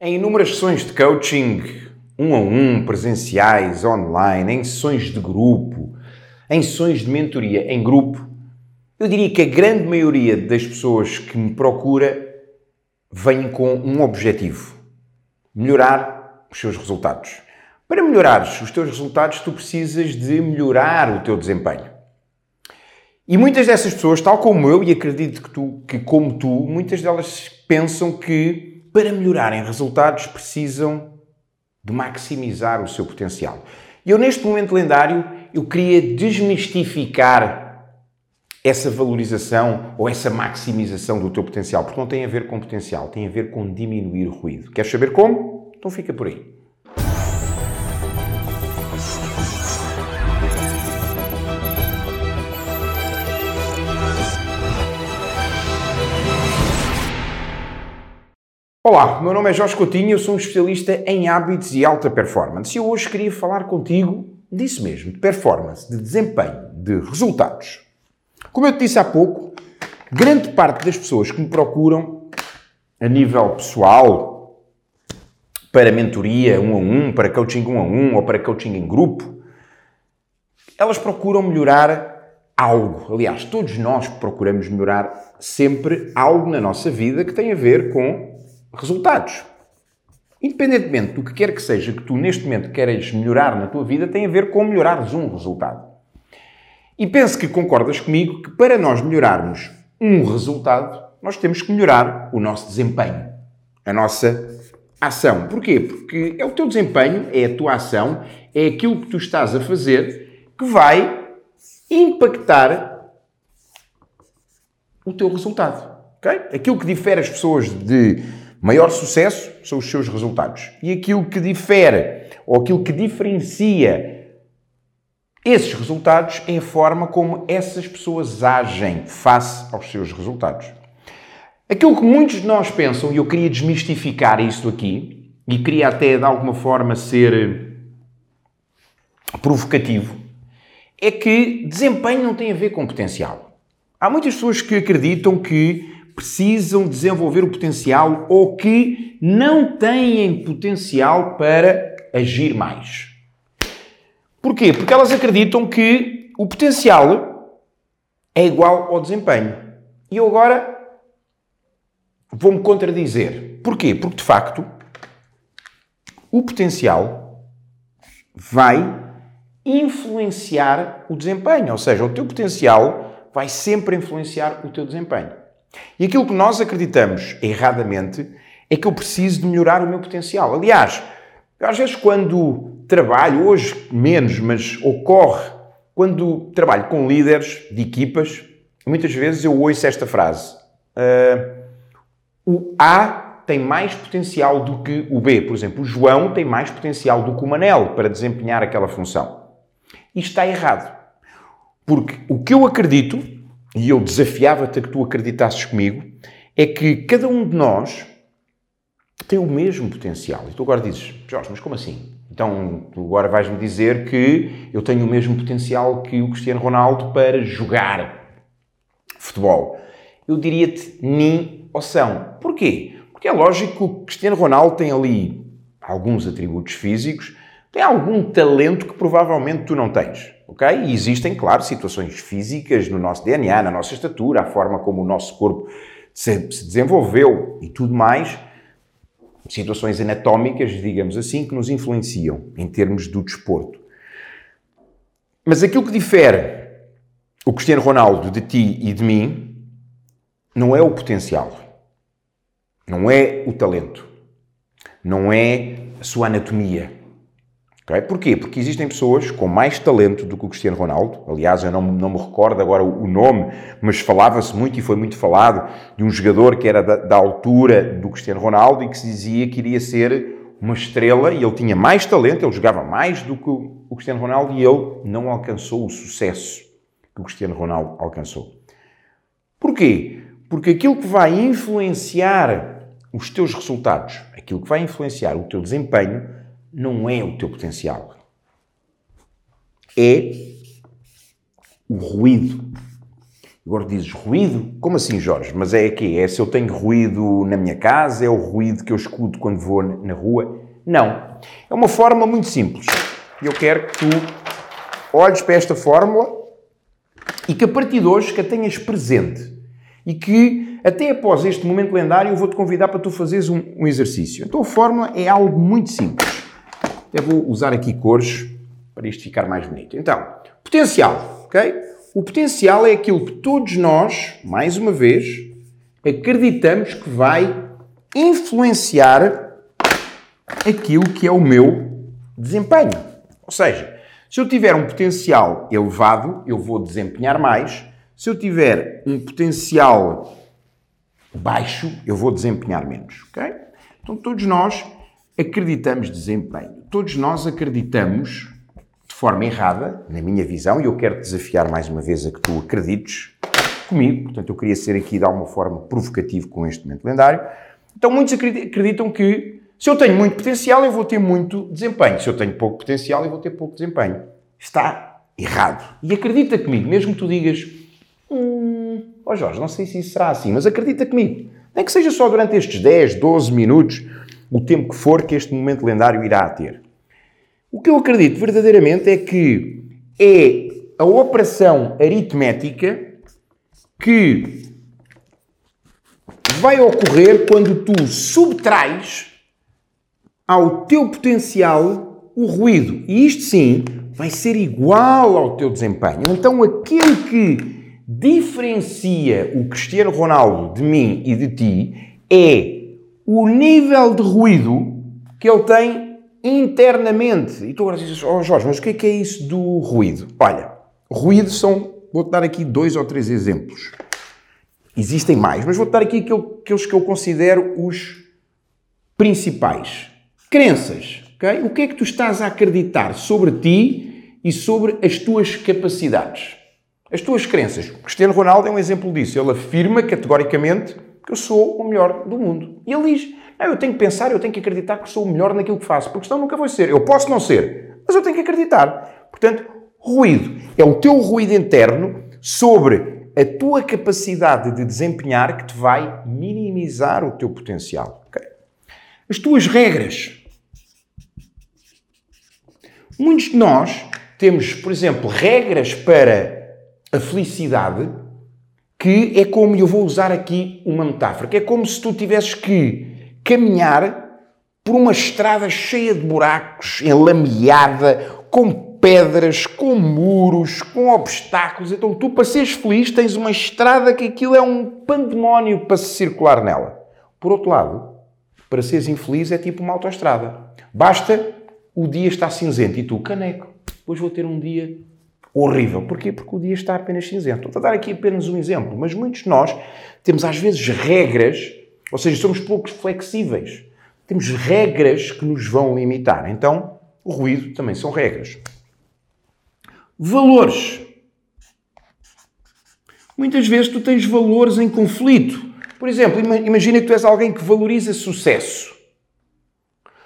Em inúmeras sessões de coaching, um a um, presenciais, online, em sessões de grupo, em sessões de mentoria em grupo, eu diria que a grande maioria das pessoas que me procura vêm com um objetivo: melhorar os seus resultados. Para melhorares os teus resultados, tu precisas de melhorar o teu desempenho. E muitas dessas pessoas, tal como eu, e acredito que tu, que como tu, muitas delas pensam que para melhorarem resultados, precisam de maximizar o seu potencial. E eu, neste momento lendário, eu queria desmistificar essa valorização ou essa maximização do teu potencial, porque não tem a ver com potencial, tem a ver com diminuir o ruído. Queres saber como? Então fica por aí. Olá, meu nome é Jorge Coutinho, eu sou um especialista em hábitos e alta performance e hoje queria falar contigo disso mesmo, de performance, de desempenho, de resultados. Como eu te disse há pouco, grande parte das pessoas que me procuram a nível pessoal, para mentoria um a um, para coaching um a um ou para coaching em grupo, elas procuram melhorar algo. Aliás, todos nós procuramos melhorar sempre algo na nossa vida que tem a ver com resultados. Independentemente do que quer que seja que tu neste momento queres melhorar na tua vida, tem a ver com melhorares um resultado. E penso que concordas comigo que para nós melhorarmos um resultado, nós temos que melhorar o nosso desempenho, a nossa ação. Porquê? Porque é o teu desempenho, é a tua ação, é aquilo que tu estás a fazer que vai impactar o teu resultado. Okay? Aquilo que difere as pessoas de Maior sucesso são os seus resultados. E aquilo que difere, ou aquilo que diferencia esses resultados é a forma como essas pessoas agem face aos seus resultados. Aquilo que muitos de nós pensam, e eu queria desmistificar isto aqui, e queria até de alguma forma ser provocativo, é que desempenho não tem a ver com potencial. Há muitas pessoas que acreditam que precisam desenvolver o potencial ou que não têm potencial para agir mais. Porquê? Porque elas acreditam que o potencial é igual ao desempenho. E eu agora vou-me contradizer. Porquê? Porque de facto o potencial vai influenciar o desempenho, ou seja, o teu potencial vai sempre influenciar o teu desempenho. E aquilo que nós acreditamos erradamente é que eu preciso de melhorar o meu potencial. Aliás, às vezes quando trabalho, hoje menos, mas ocorre, quando trabalho com líderes de equipas, muitas vezes eu ouço esta frase: uh, o A tem mais potencial do que o B. Por exemplo, o João tem mais potencial do que o Manel para desempenhar aquela função. Isto está errado. Porque o que eu acredito e eu desafiava-te a que tu acreditasses comigo, é que cada um de nós tem o mesmo potencial. E tu agora dizes, Jorge, mas como assim? Então, tu agora vais-me dizer que eu tenho o mesmo potencial que o Cristiano Ronaldo para jogar futebol. Eu diria-te nem ou são. Porquê? Porque é lógico que o Cristiano Ronaldo tem ali alguns atributos físicos, tem algum talento que provavelmente tu não tens. Ok? E existem, claro, situações físicas no nosso DNA, na nossa estatura, a forma como o nosso corpo se, desenvolveu e tudo mais, situações anatómicas, digamos assim, que nos influenciam em termos do desporto. Mas aquilo que difere o Cristiano Ronaldo de ti e de mim não é o potencial, não é o talento, não é a sua anatomia, Okay? Porquê? Porque existem pessoas com mais talento do que o Cristiano Ronaldo. Aliás, eu não, não me recordo agora o, nome, mas falava-se muito e foi muito falado de um jogador que era da, da, altura do Cristiano Ronaldo e que se dizia que iria ser uma estrela e ele tinha mais talento, ele jogava mais do que o, Cristiano Ronaldo e ele não alcançou o sucesso que o Cristiano Ronaldo alcançou. Porquê? Porque aquilo que vai influenciar os teus resultados, aquilo que vai influenciar o teu desempenho, não é o teu potencial. É o ruído. Agora dizes ruído? Como assim, Jorge? Mas é que É se eu tenho ruído na minha casa? É o ruído que eu escuto quando vou na rua? Não. É uma forma muito simples. E eu quero que tu olhes para esta fórmula e que a partir de hoje que a tenhas presente. E que até após este momento lendário eu vou-te convidar para tu fazeres um, um exercício. Então a fórmula é algo muito simples. Até vou usar aqui cores para isto ficar mais bonito. Então, potencial, ok? O potencial é aquilo que todos nós, mais uma vez, acreditamos que vai influenciar aquilo que é o meu desempenho. Ou seja, se eu tiver um potencial elevado, eu vou desempenhar mais. Se eu tiver um potencial baixo, eu vou desempenhar menos, ok? Então todos nós acreditamos desempenho. Todos nós acreditamos forma errada, na minha visão, e eu quero desafiar mais uma vez a que tu acredites comigo. Portanto, eu queria ser aqui de alguma forma provocativo com este momento lendário. Então, muitos acreditam que se eu tenho muito potencial, eu vou ter muito desempenho. Se eu tenho pouco potencial, eu vou ter pouco desempenho. Está errado. E acredita comigo, mesmo que tu digas, hum, oh Jorge, não sei se isso será assim, mas acredita comigo. Nem que seja só durante estes 10, 12 minutos, o tempo que for que este momento lendário irá ter. O que eu acredito verdadeiramente é que é a operação aritmética que vai ocorrer quando tu subtrais ao teu potencial o ruído. E isto sim vai ser igual ao teu desempenho. Então aquilo que diferencia o Cristiano Ronaldo de mim e de ti é o nível de ruído que ele tem internamente. E tu agora dizes, oh Jorge, mas o que é que é isso do ruído? Olha, ruído são, vou-te dar aqui dois ou três exemplos. Existem mais, mas vou-te dar aqui aqueles que eu considero os principais. Crenças, ok? O que é que tu estás a acreditar sobre ti e sobre as tuas capacidades? As tuas crenças. Cristiano Ronaldo é um exemplo disso. Ele afirma categoricamente que eu sou o melhor do mundo. E ele diz, ah, eu tenho que pensar, eu tenho que acreditar que sou o melhor naquilo que faço, porque senão nunca vou ser. Eu posso não ser, mas eu tenho que acreditar. Portanto, ruído é o teu ruído interno sobre a tua capacidade de desempenhar que te vai minimizar o teu potencial. Okay? As tuas regras. Muitos de nós temos, por exemplo, regras para a felicidade que é como, eu vou usar aqui uma metáfora, que é como se tu tivesses que caminhar por uma estrada cheia de buracos, enlameada, com pedras, com muros, com obstáculos. Então, tu, para seres feliz, tens uma estrada que aquilo é um pandemónio para se circular nela. Por outro lado, para seres infeliz é tipo uma autoestrada. Basta o dia estar cinzento e tu, caneco, depois vou ter um dia horrível. Porquê? Porque o dia está apenas cinzento. A dar aqui apenas um exemplo, mas muitos de nós temos às vezes regras ou seja, somos poucos flexíveis. Temos regras que nos vão limitar. Então, o ruído também são regras. Valores. Muitas vezes tu tens valores em conflito. Por exemplo, imagina que tu és alguém que valoriza sucesso.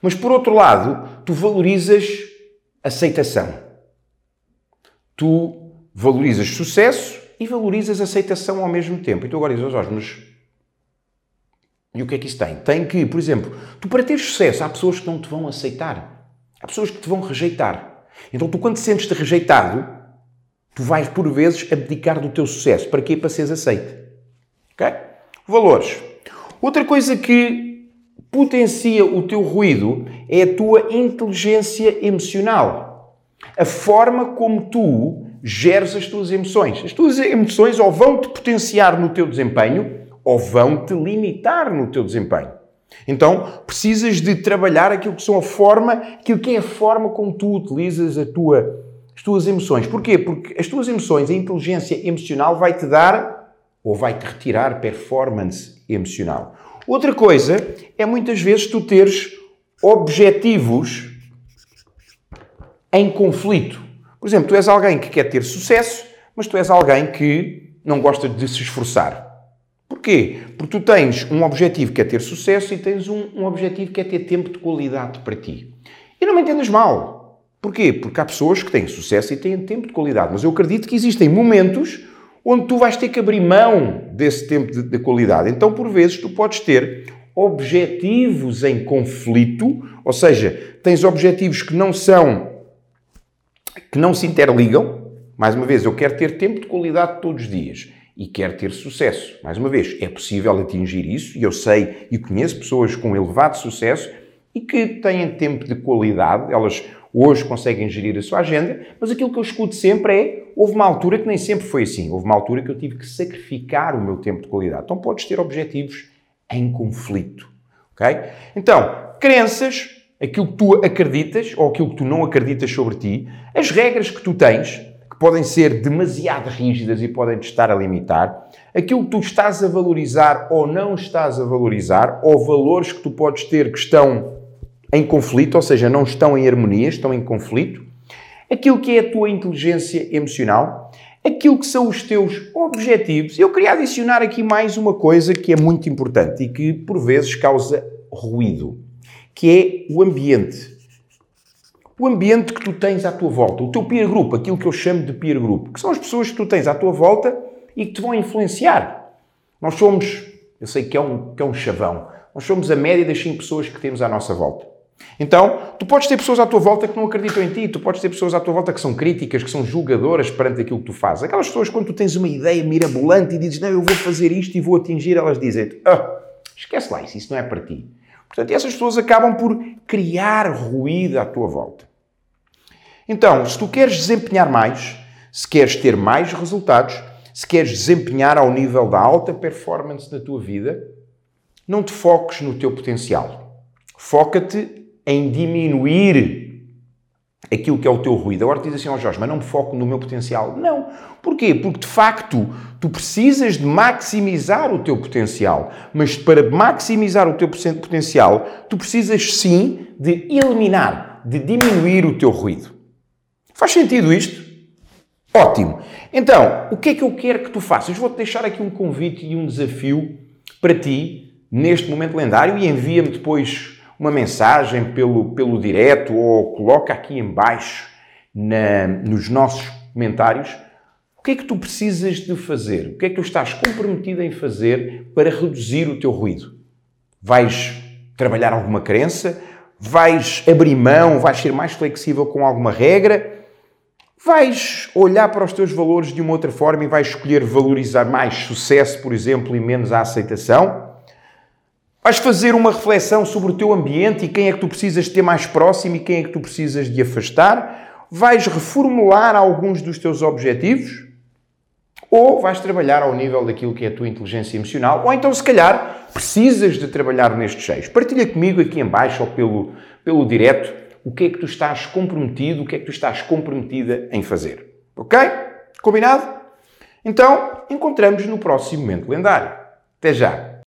Mas por outro lado, tu valorizas aceitação. Tu valorizas sucesso e valorizas aceitação ao mesmo tempo. E tu agora dizes, Jorge, mas e o que é que isso tem? Tem que, por exemplo, tu para teres sucesso, há pessoas que não te vão aceitar. Há pessoas que te vão rejeitar. Então tu quando sentes-te rejeitado, tu vais por vezes abdicar do teu sucesso. Para quê? Para seres aceite. Ok? Valores. Outra coisa que potencia o teu ruído é a tua inteligência emocional. A forma como tu geres as tuas emoções. As tuas emoções ou vão te potenciar no teu desempenho ou vão te limitar no teu desempenho. Então, precisas de trabalhar aquilo que são a forma, aquilo que é a forma como tu utilizas a tua, as tuas emoções. Porquê? Porque as tuas emoções, a inteligência emocional vai te dar ou vai te retirar performance emocional. Outra coisa é muitas vezes tu teres objetivos em conflito. Por exemplo, tu és alguém que quer ter sucesso, mas tu és alguém que não gosta de se esforçar. Porquê? Porque tu tens um objetivo que é ter sucesso e tens um, um objetivo que é ter tempo de qualidade para ti. E não me entendas mal. Porquê? Porque há pessoas que têm sucesso e têm tempo de qualidade. Mas eu acredito que existem momentos onde tu vais ter que abrir mão desse tempo de, de qualidade. Então, por vezes, tu podes ter objetivos em conflito, ou seja, tens objetivos que não são que não se interligam. Mais uma vez, eu quero ter tempo de qualidade todos os dias e quero ter sucesso. Mais uma vez, é possível atingir isso e eu sei e conheço pessoas com elevado sucesso e que têm tempo de qualidade, elas hoje conseguem gerir a sua agenda, mas aquilo que eu escuto sempre é: houve uma altura que nem sempre foi assim, houve uma altura que eu tive que sacrificar o meu tempo de qualidade. Então podes ter objetivos em conflito, ok? Então, crenças, aquilo que tu acreditas ou aquilo que tu não acreditas sobre ti, as regras que tu tens, que podem ser demasiado rígidas e podem te estar a limitar, aquilo que tu estás a valorizar ou não estás a valorizar, ou valores que tu podes ter que estão em conflito, ou seja, não estão em harmonia, estão em conflito, aquilo que é a tua inteligência emocional, aquilo que são os teus objetivos. Eu queria adicionar aqui mais uma coisa que é muito importante e que por vezes causa ruído, que é o ambiente. O ambiente que tu tens à tua volta, o teu peer group, aquilo que eu chamo de peer group, que são as pessoas que tu tens à tua volta e que te vão influenciar. Nós somos, eu sei que é um, que é um chavão, nós somos a média das 5 pessoas que temos à nossa volta. Então, tu podes ter pessoas à tua volta que não acreditam em ti, tu podes ter pessoas à tua volta que são críticas, que são julgadoras perante aquilo que tu fazes. Aquelas pessoas, quando tu tens uma ideia mirabolante e dizes, não, eu vou fazer isto e vou atingir, elas dizem-te, ah, esquece lá isso, isso não é para ti. Portanto, essas pessoas acabam por criar ruído à tua volta. Então, se tu queres desempenhar mais, se queres ter mais resultados, se queres desempenhar ao nível da alta performance na tua vida, não te foques no teu potencial. Foca-te em diminuir aquilo que é o teu ruído. Agora tu dizes assim, ó oh Jorge, mas não me foco no meu potencial. Não. Porquê? Porque de facto tu precisas de maximizar o teu potencial. Mas para maximizar o teu potencial, tu precisas sim de eliminar, de diminuir o teu ruído. Faz sentido isto? Ótimo. Então, o que é que eu quero que tu faças? Vou-te deixar aqui um convite e um desafio para ti neste momento lendário e envia-me depois uma mensagem pelo, pelo direto ou coloca aqui embaixo na, nos nossos comentários o que é que tu precisas de fazer, o que é que tu estás comprometido em fazer para reduzir o teu ruído. Vais trabalhar alguma crença? Vais abrir mão? Vais ser mais flexível com alguma regra? Vais olhar para os teus valores de uma outra forma e vais escolher valorizar mais sucesso, por exemplo, e menos a aceitação? Vais fazer uma reflexão sobre o teu ambiente e quem é que tu precisas de ter mais próximo e quem é que tu precisas de afastar. Vais reformular alguns dos teus objetivos ou vais trabalhar ao nível daquilo que é a tua inteligência emocional, ou então, se calhar, precisas de trabalhar nestes seis. Partilha comigo aqui em baixo ou pelo, pelo direto o que é que tu estás comprometido, o que é que tu estás comprometida em fazer. Ok? Combinado? Então, encontramos no próximo momento lendário. Até já!